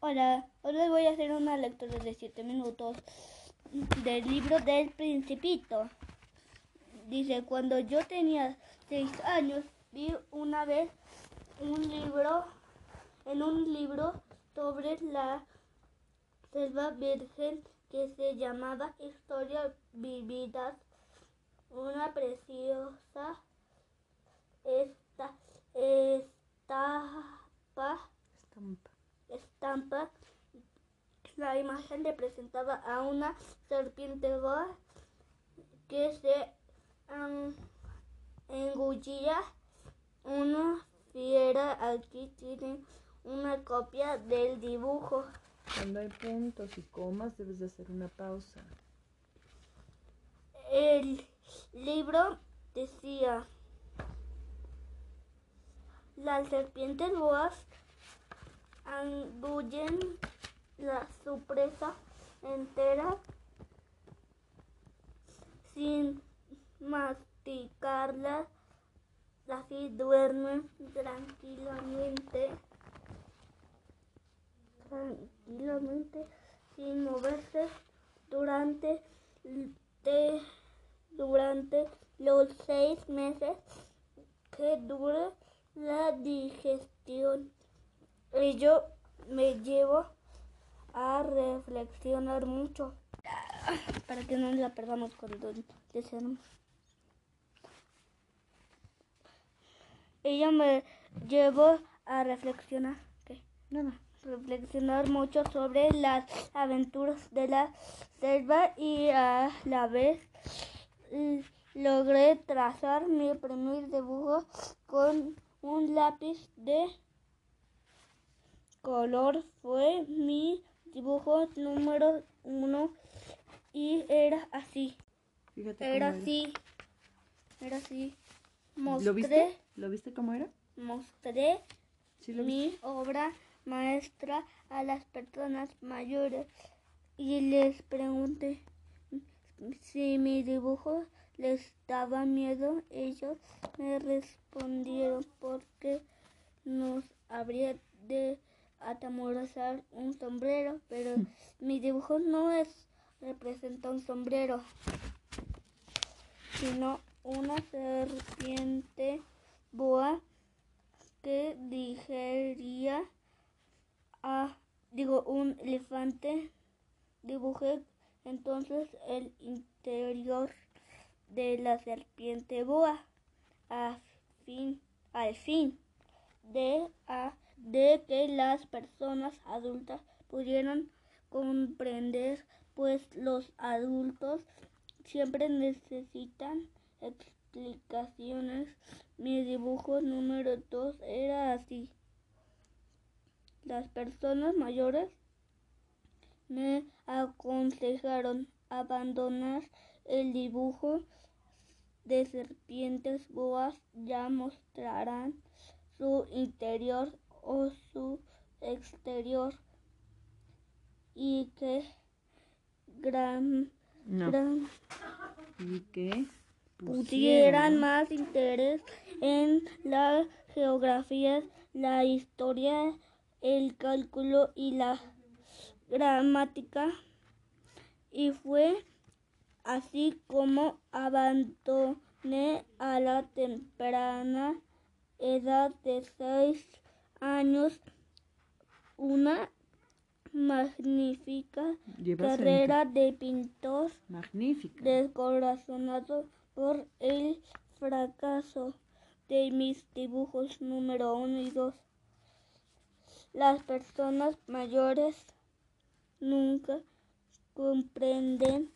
Hola, hoy les voy a hacer una lectura de 7 minutos del libro del Principito. Dice, cuando yo tenía 6 años, vi una vez un libro, en un libro sobre la selva virgen que se llamaba Historia Vividas, una preciosa esta, estampa, estampa. La imagen representaba a una serpiente boa que se um, engullía una fiera. Aquí tienen una copia del dibujo. Cuando hay puntos y comas debes de hacer una pausa. El libro decía, las serpientes boas angullen la su presa entera sin masticarla, así duermen tranquilamente, tranquilamente, sin moverse durante, durante los seis meses que dure la digestión. Ello me llevo a reflexionar mucho para que no la perdamos cuando deseamos. Ella me llevó a reflexionar, ¿qué? Nada, reflexionar mucho sobre las aventuras de la selva y a la vez logré trazar mi primer dibujo con un lápiz de color. Fue mi dibujo número uno y era así. Fíjate Era cómo así. Era así. ¿Lo Mostré, viste? ¿Lo viste cómo era? mostré Sí, lo viste. mi obra maestra a las personas mayores y les pregunté si mi dibujo les daba miedo. Ellos me respondieron porque nos habría de atemorizar un sombrero, pero mi dibujo no es representa un sombrero, sino una serpiente boa que digería a, digo, un elefante. Dibujé entonces el interior de la serpiente boa a fin, al fin de, a- de que las personas adultas pudieran comprender, pues los adultos siempre necesitan explicaciones. Mi dibujo número 2 era así. Las personas mayores me aconsejaron abandonar el dibujo de serpientes boas, ya mostrarán su interior o su exterior y que gran, No. gran ¿Y pusieran más interés en la geografía, la historia, el cálculo y la gramática. Y fue así como abandoné a la temprana edad de seis años una magnífica carrera de pintor Magnífica. descorazonado por el fracaso de mis dibujos número uno y dos. Las personas mayores nunca comprenden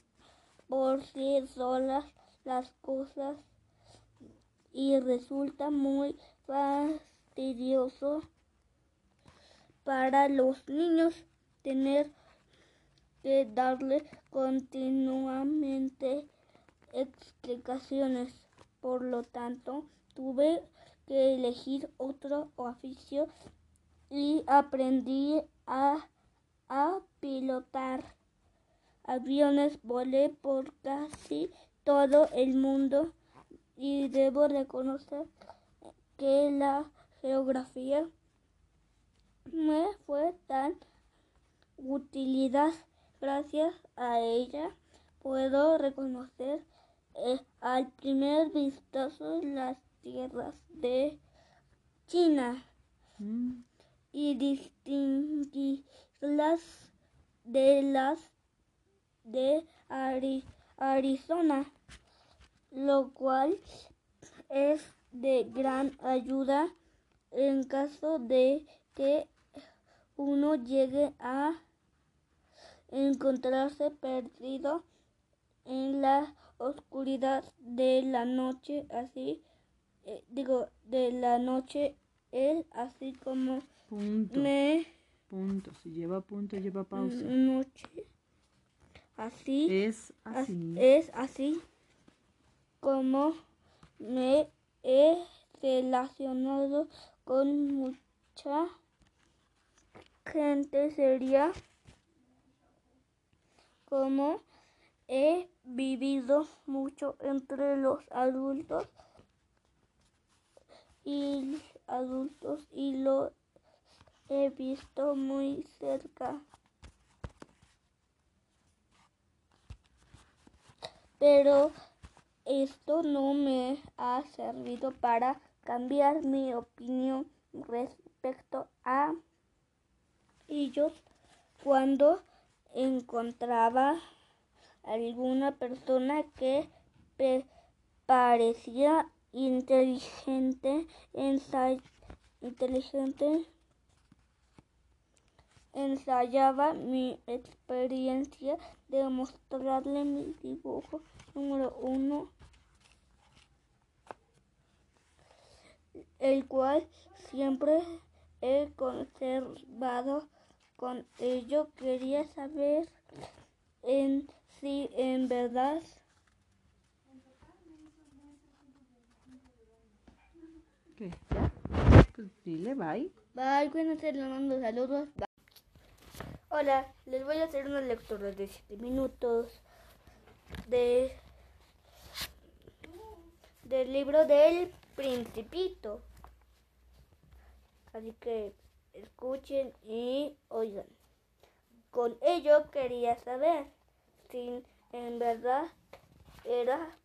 por sí solas las cosas y resulta muy fastidioso para los niños tener que darle continuamente explicaciones. Por lo tanto, tuve que elegir otro oficio y aprendí a, a pilotar aviones. Volé por casi todo el mundo y debo reconocer que la geografía me fue tan vidas. Gracias a ella puedo reconocer eh, al primer vistazo las tierras de China Mm, y distinguirlas de las de Ari- Arizona, lo cual es de gran ayuda en caso de que uno llegue a encontrarse perdido en la oscuridad de la noche, así eh, digo de la noche es así como Punto. me Punto. Si lleva punto, lleva pausa. noche así Es as- así. es así como me he relacionado con mucha gente seria como he vivido mucho entre los adultos y adultos y lo he visto muy cerca. Pero esto no me ha servido para cambiar mi opinión respecto a ellos cuando encontraba alguna persona que parecía inteligente, inteligente, ensayaba mi experiencia de mostrarle mi dibujo número uno, el cual siempre he conservado. Con ello quería saber en si en verdad ¿Qué? Pues dile, bye. Bye, cuídense, les mando saludos. Bye. Hola, les voy a hacer una lectura de 7 minutos de del libro del Principito. Así que escuchen y oigan. Con ello quería saber si en verdad era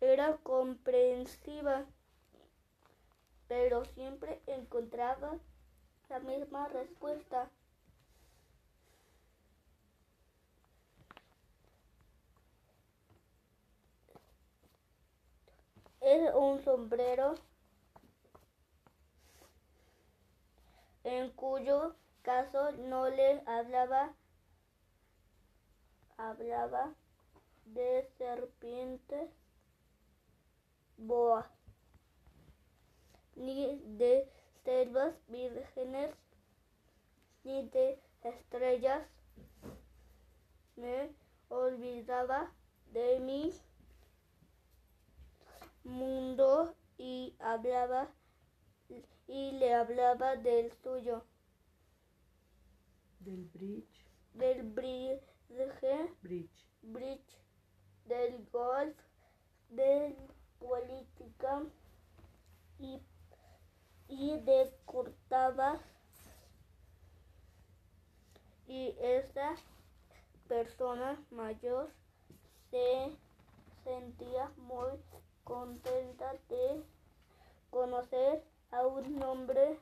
era comprensiva pero siempre encontraba la misma respuesta. Es un sombrero en cuyo caso no le hablaba hablaba de serpientes boa ni de selvas vírgenes, ni de estrellas. Me olvidaba de mi mundo y hablaba y le hablaba del suyo, Del bridge. del bridge, Bridge. bridge, del golf, de política y y de cortaba y esa persona mayor se sentía muy contenta de conocer a un hombre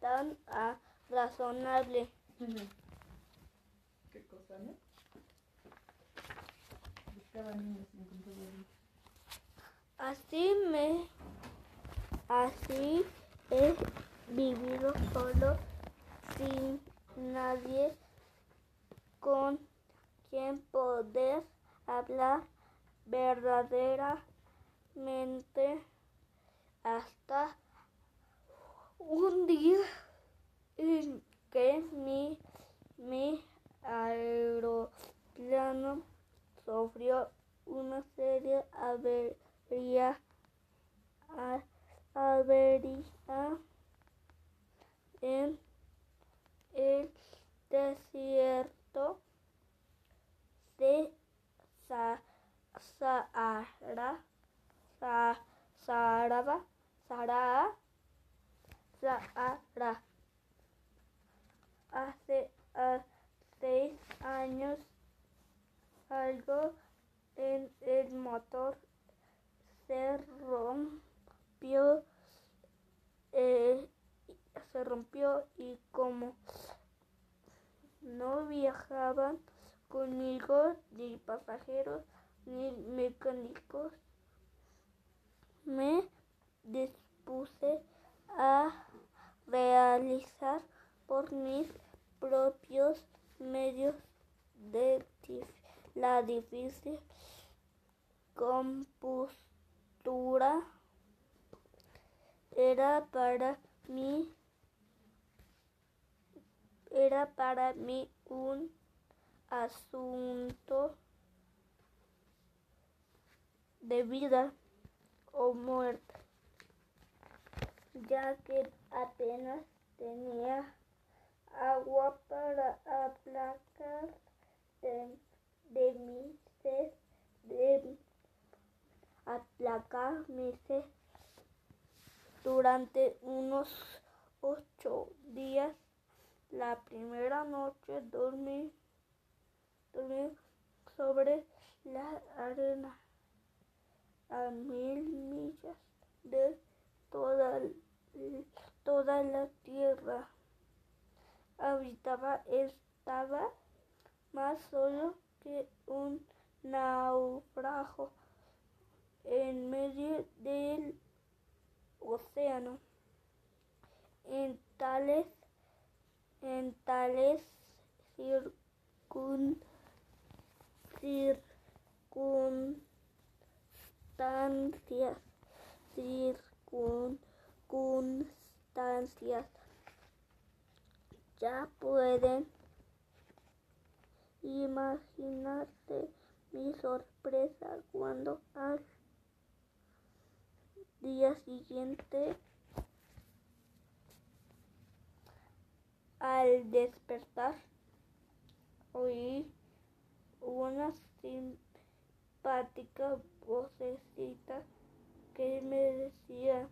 tan ah, razonable. Así me así he vivido solo sin nadie con quien poder hablar verdaderamente hasta un día en que mi, mi aeroplano sufrió una seria avería avería en el desierto de Sa- Sahara, Sa- Sahara, Sahara, Sahara. Hace ah, seis años algo en el motor se rompió, eh, se rompió y como no viajaban conmigo ni pasajeros ni mecánicos, me dispuse a realizar por mis propios medios de la difícil compostura era para mí era para mí un asunto de vida o muerte, ya que apenas tenía agua para aplacar de, sed, de aplacar mi sed. Durante unos ocho días, la primera noche dormí, dormí sobre la arena a mil millas de toda, toda la tierra. Habitaba, estaba más solo que un naufrago en medio del océano. En tales, en tales circun, circunstancias, circunstancias ya pueden imaginarse mi sorpresa cuando al día siguiente al despertar oí una simpática vocecita que me decía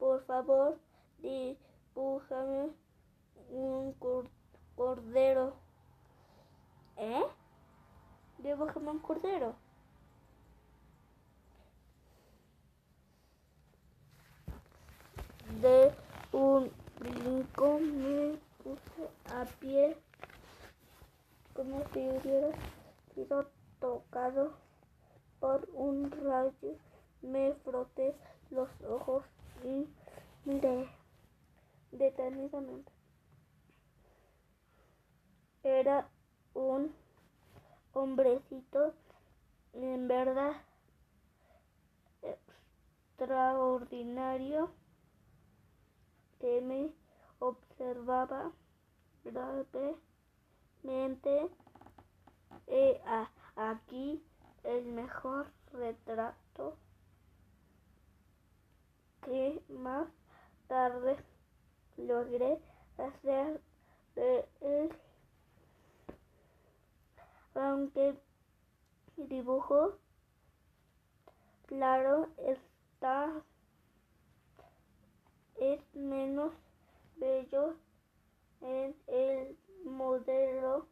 por favor dibújame un cordero. ¿Eh? Dibújame un cordero. De un brinco me puse a pie como si hubiera sido tocado por un rayo. Me froté los ojos miré detenidamente. Era un hombrecito en verdad extraordinario que me observaba gravemente. He aquí el mejor retrato que más tarde logré hacer de él. Aunque dibujo claro está es menos bello en el modelo.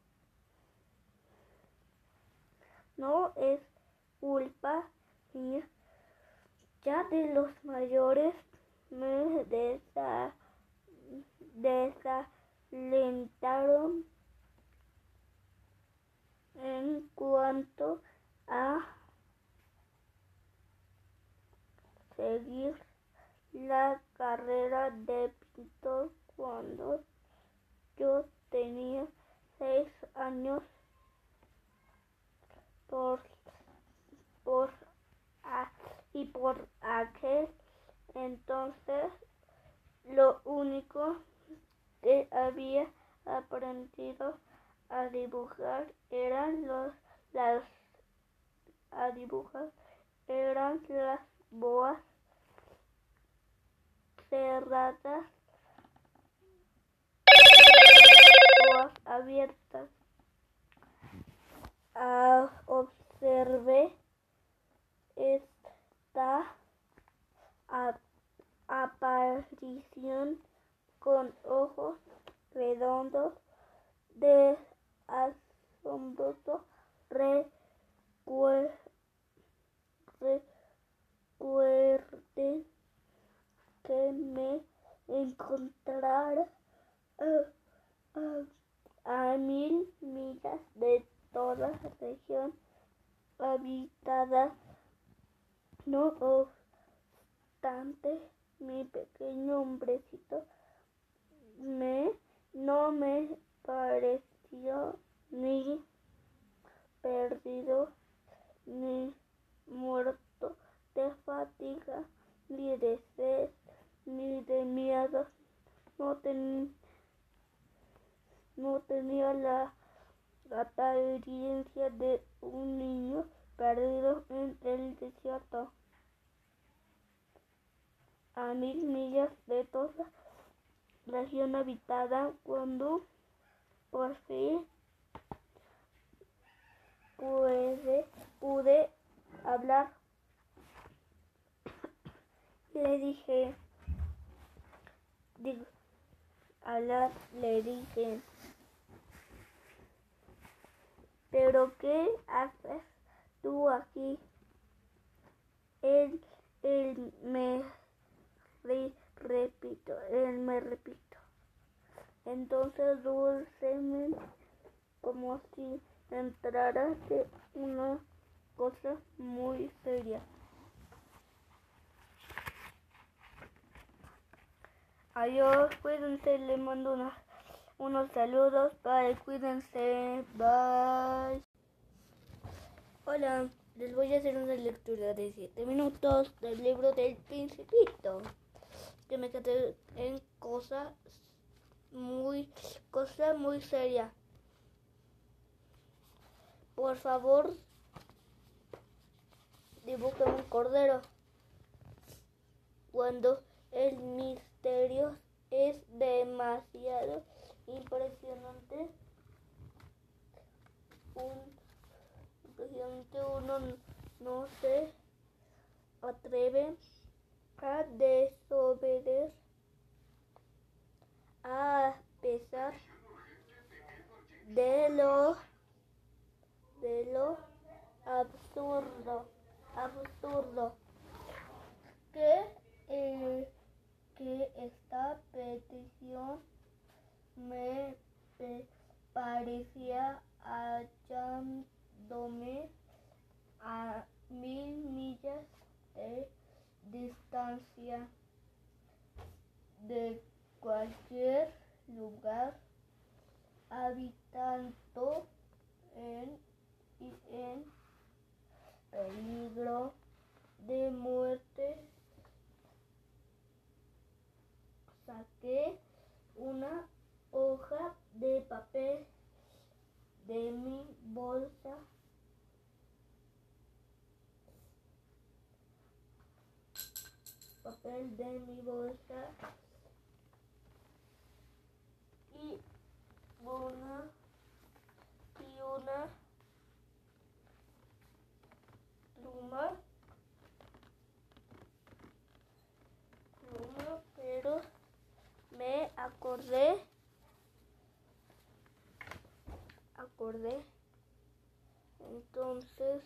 No es culpa mía, ya de los mayores me desa desalentaron en cuanto a seguir la carrera de pintor cuando yo tenía seis años por, por y por aquel entonces lo único que había aprendido a dibujar eran los las a dibujar eran las boas cerradas boas abiertas. Ah, observé esta aparición con ojos redondos de asombroso recuerden que me encontrara a, mil millas de toda región habitada. No obstante, mi pequeño hombrecito me, no me pareció ni perdido ni muerto de fatiga ni de sed ni de miedo. No, no tenía la apariencia de un niño perdido en el desierto a mil millas de toda región habitada cuando por fin pude, hablar. Le dije, hablar, le dije, pero ¿qué haces tú aquí? Él, él me repito, él me repito. Entonces dulcemente, como si entrara de una cosa muy seria. Adiós, cuídense, le mando unos saludos, bye, cuídense, bye. Hola, les voy a hacer una lectura de 7 minutos del libro del Principito que me quedé en cosas muy, cosa muy seria. Por favor, dibuje un cordero. Cuando el misterio es demasiado impresionante, un, uno no se atreve a desobedecer a pesar de lo de lo absurdo absurdo que eh, que esta petición me parecía hallándome a mil millas de distancia de cualquier lugar habitando en, en peligro de muerte. Saqué una hoja de papel de mi bolsa. Papel de mi bolsa. Y una y una pluma. Pluma pero me acordé acordé entonces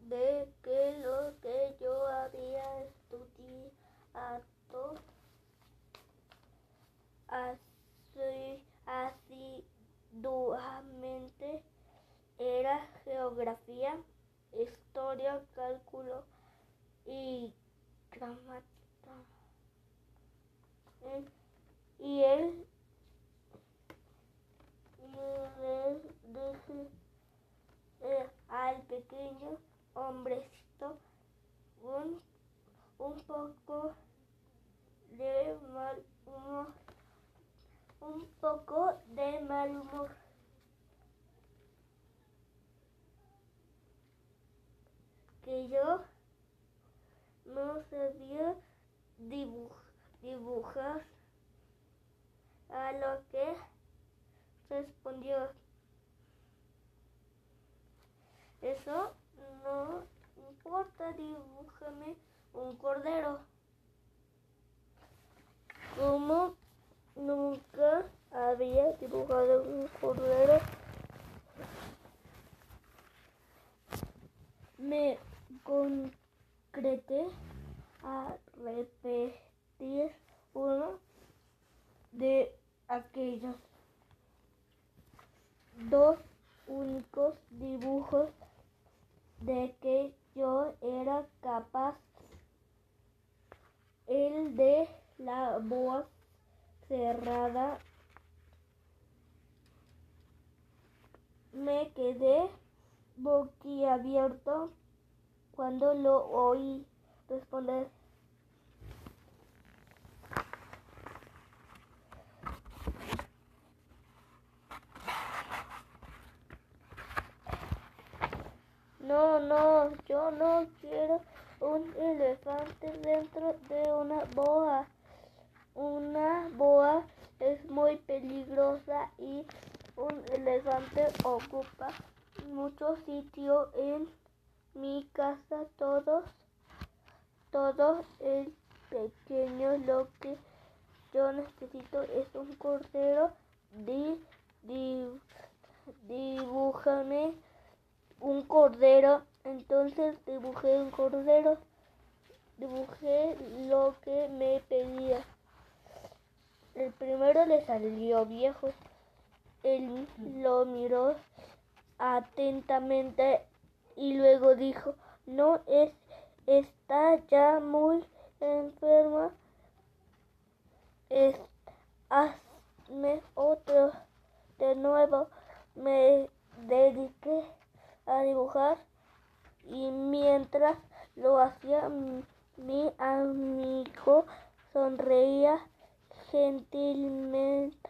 de que lo que yo había estudiado así, asiduamente era geografía, historia, cálculo y gramática. Y él, y él dije eh, al pequeño hombrecito un, un poco de mal humor. Un poco de mal humor. Que yo no sabía dibujar a lo que respondió. Eso no importa, dibújame un cordero. Como nunca había dibujado un cordero. Me concreté a repetir uno de aquellos dos únicos dibujos de que yo era capaz. El de la voz cerrada. Me quedé boquiabierto cuando lo oí responder. No, no, no quiero un elefante dentro de una boa. Una boa es muy peligrosa y un elefante ocupa mucho sitio en mi casa. Todos, todo el pequeño lo que yo necesito es un cordero. Di, di, dibújame un cordero. Entonces dibujé un cordero. Dibujé lo que me pedía. El primero le salió viejo. Él lo miró atentamente y luego dijo, no es, está ya muy enferma. Es, hazme otro de nuevo. Me dediqué a dibujar y mientras lo hacía mi amigo sonreía gentilmente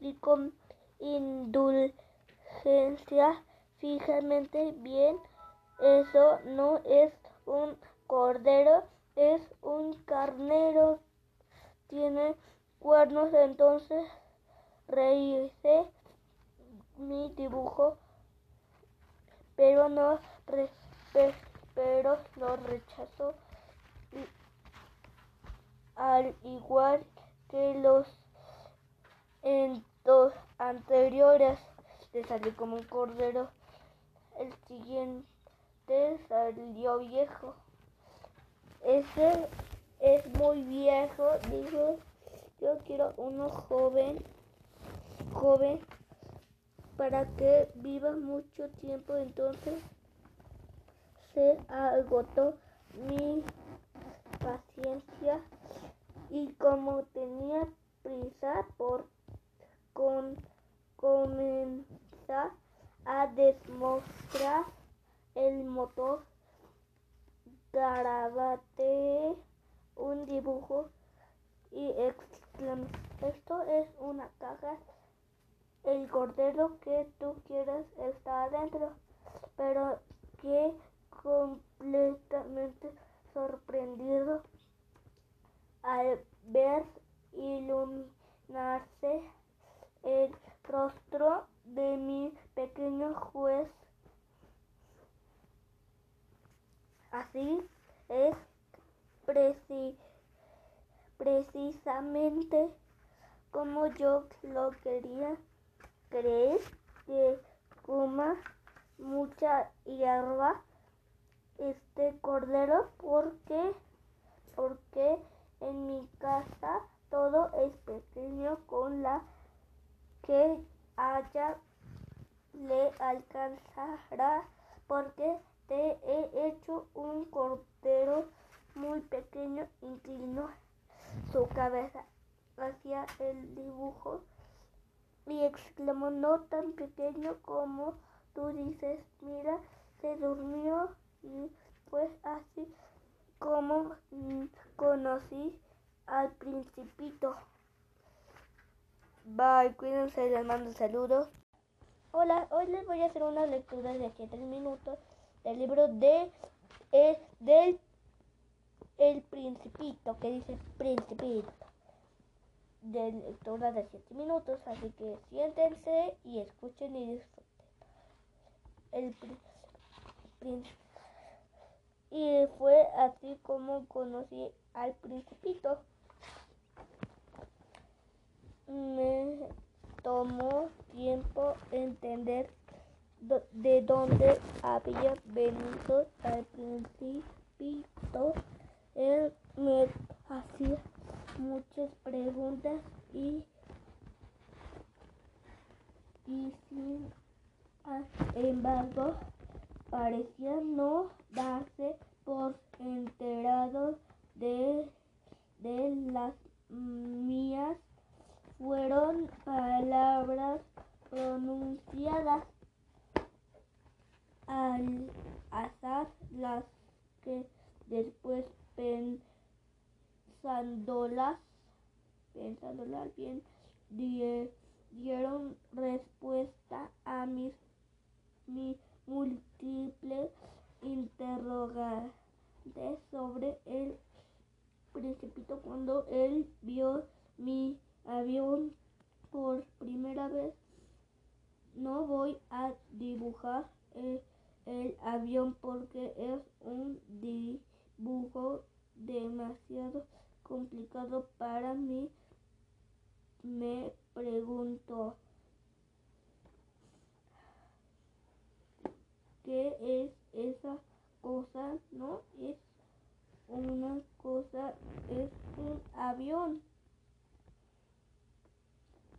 y con indulgencia fijamente bien. Eso no es un cordero, es un carnero. Tiene cuernos, entonces rehice mi dibujo pero no pero lo rechazó al igual que los en dos anteriores. Le salió como un cordero. El siguiente salió viejo. Ese es muy viejo dijo yo quiero uno joven joven para que viva mucho tiempo. Entonces se agotó mi paciencia y como tenía prisa por comenzar a demostrar el motor, garabateé un dibujo y exclamé, esto es una caja el cordero que tú quieras está adentro, pero que completamente sorprendido al ver iluminarse el rostro de mi pequeño juez. Así es precisamente como yo lo quería crees que coma mucha hierba este cordero porque porque en mi casa todo es pequeño con la que haya le alcanzará porque te he hecho un cordero muy pequeño inclinó su cabeza hacia el dibujo y exclamó, no tan pequeño como tú dices, mira, se durmió y pues así como conocí al principito. Bye, cuídense, les mando saludos. Hola, hoy les voy a hacer una lectura de aquí tres minutos del libro de eh, del El Principito, que dice Principito de lectura de 7 minutos, así que siéntense y escuchen y disfruten. El y fue así como conocí al principito. Me tomó entender de dónde había venido al principito. Él me hacía muchas preguntas y, y sin embargo parecía no darse por enterado de, de las mías. Fueron palabras pronunciadas al azar las que después pensándolas pensándolas bien dieron respuesta a mis, múltiples interrogantes sobre el principito cuando él vio mi avión por primera vez. No voy a dibujar el avión porque es un dibujo demasiado complicado para mí. Me pregunto, ¿qué es esa cosa? No es una cosa, es un avión.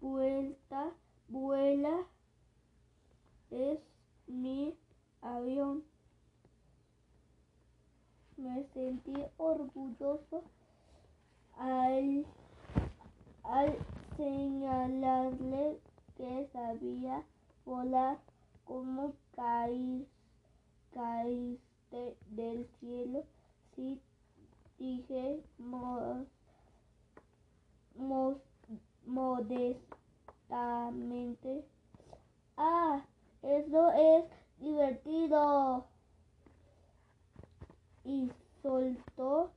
Vuelta, vuela, es mi avión. Me sentí orgulloso al, al señalarle que sabía volar como caíste del cielo. Sí, dije modestamente. Ah, eso es divertido. Y soltó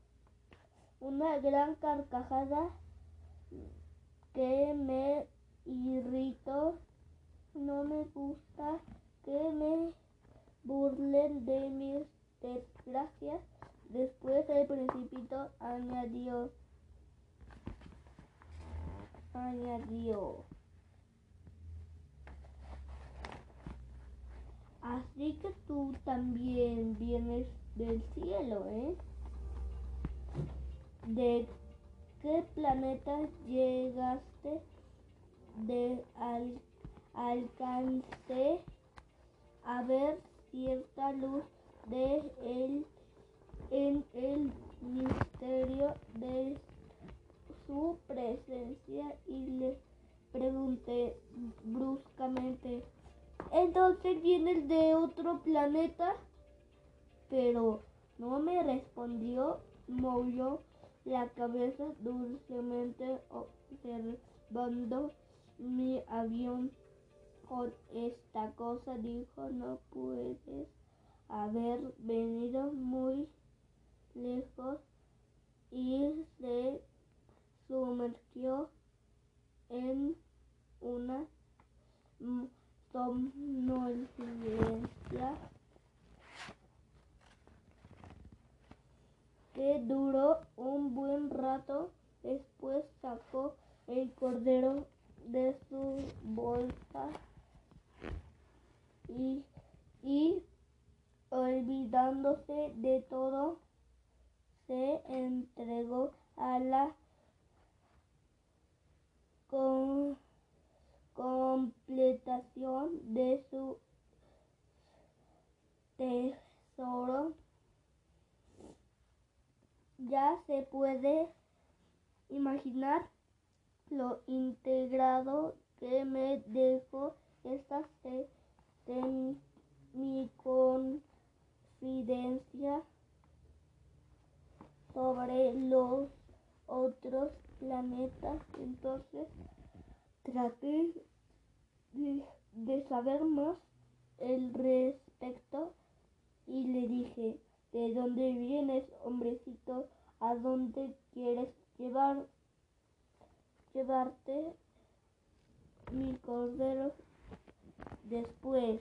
una gran carcajada que me irritó. No me gusta que me burlen de mis desgracias. Después el principito añadió, añadió. Así que tú también vienes del cielo, ¿eh? ¿De qué planeta llegaste? De al, a ver cierta luz de él en el misterio de su presencia y le pregunté bruscamente, entonces vienes de otro planeta, pero no me respondió, movió la cabeza dulcemente observando mi avión. Con esta cosa, dijo, no puedes haber venido muy lejos. Y se sumergió en una somnolencia que duró un buen rato. Después sacó el cordero de su bolsa y, y olvidándose de todo, se entregó a la completación de su tesoro. Ya se puede imaginar lo integrado que me dejó esta mi confidencia sobre los otros planetas. Entonces traté de, saber más el respecto y le dije, ¿de dónde vienes, hombrecito? ¿A dónde quieres llevar, llevarte mi cordero? Después,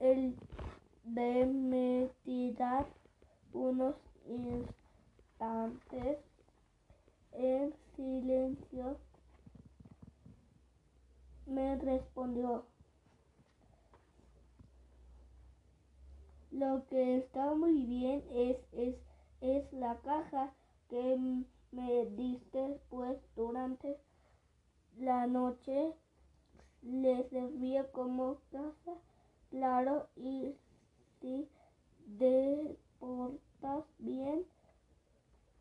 el de metida unos instantes en silencio me respondió. Lo que está muy bien es, es, es la caja que me diste, pues durante la noche. Le servía como casa, claro, y si te portas bien,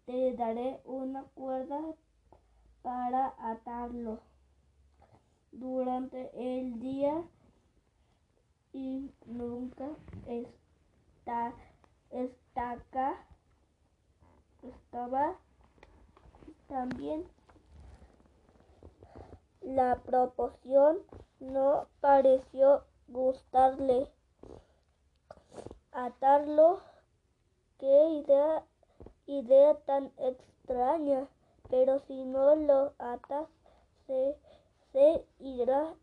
te daré una cuerda para atarlo. Durante el día y nunca está estaca estaba también la proporción no pareció gustarle atarlo. Qué idea idea tan extraña pero si no lo atas se, se irá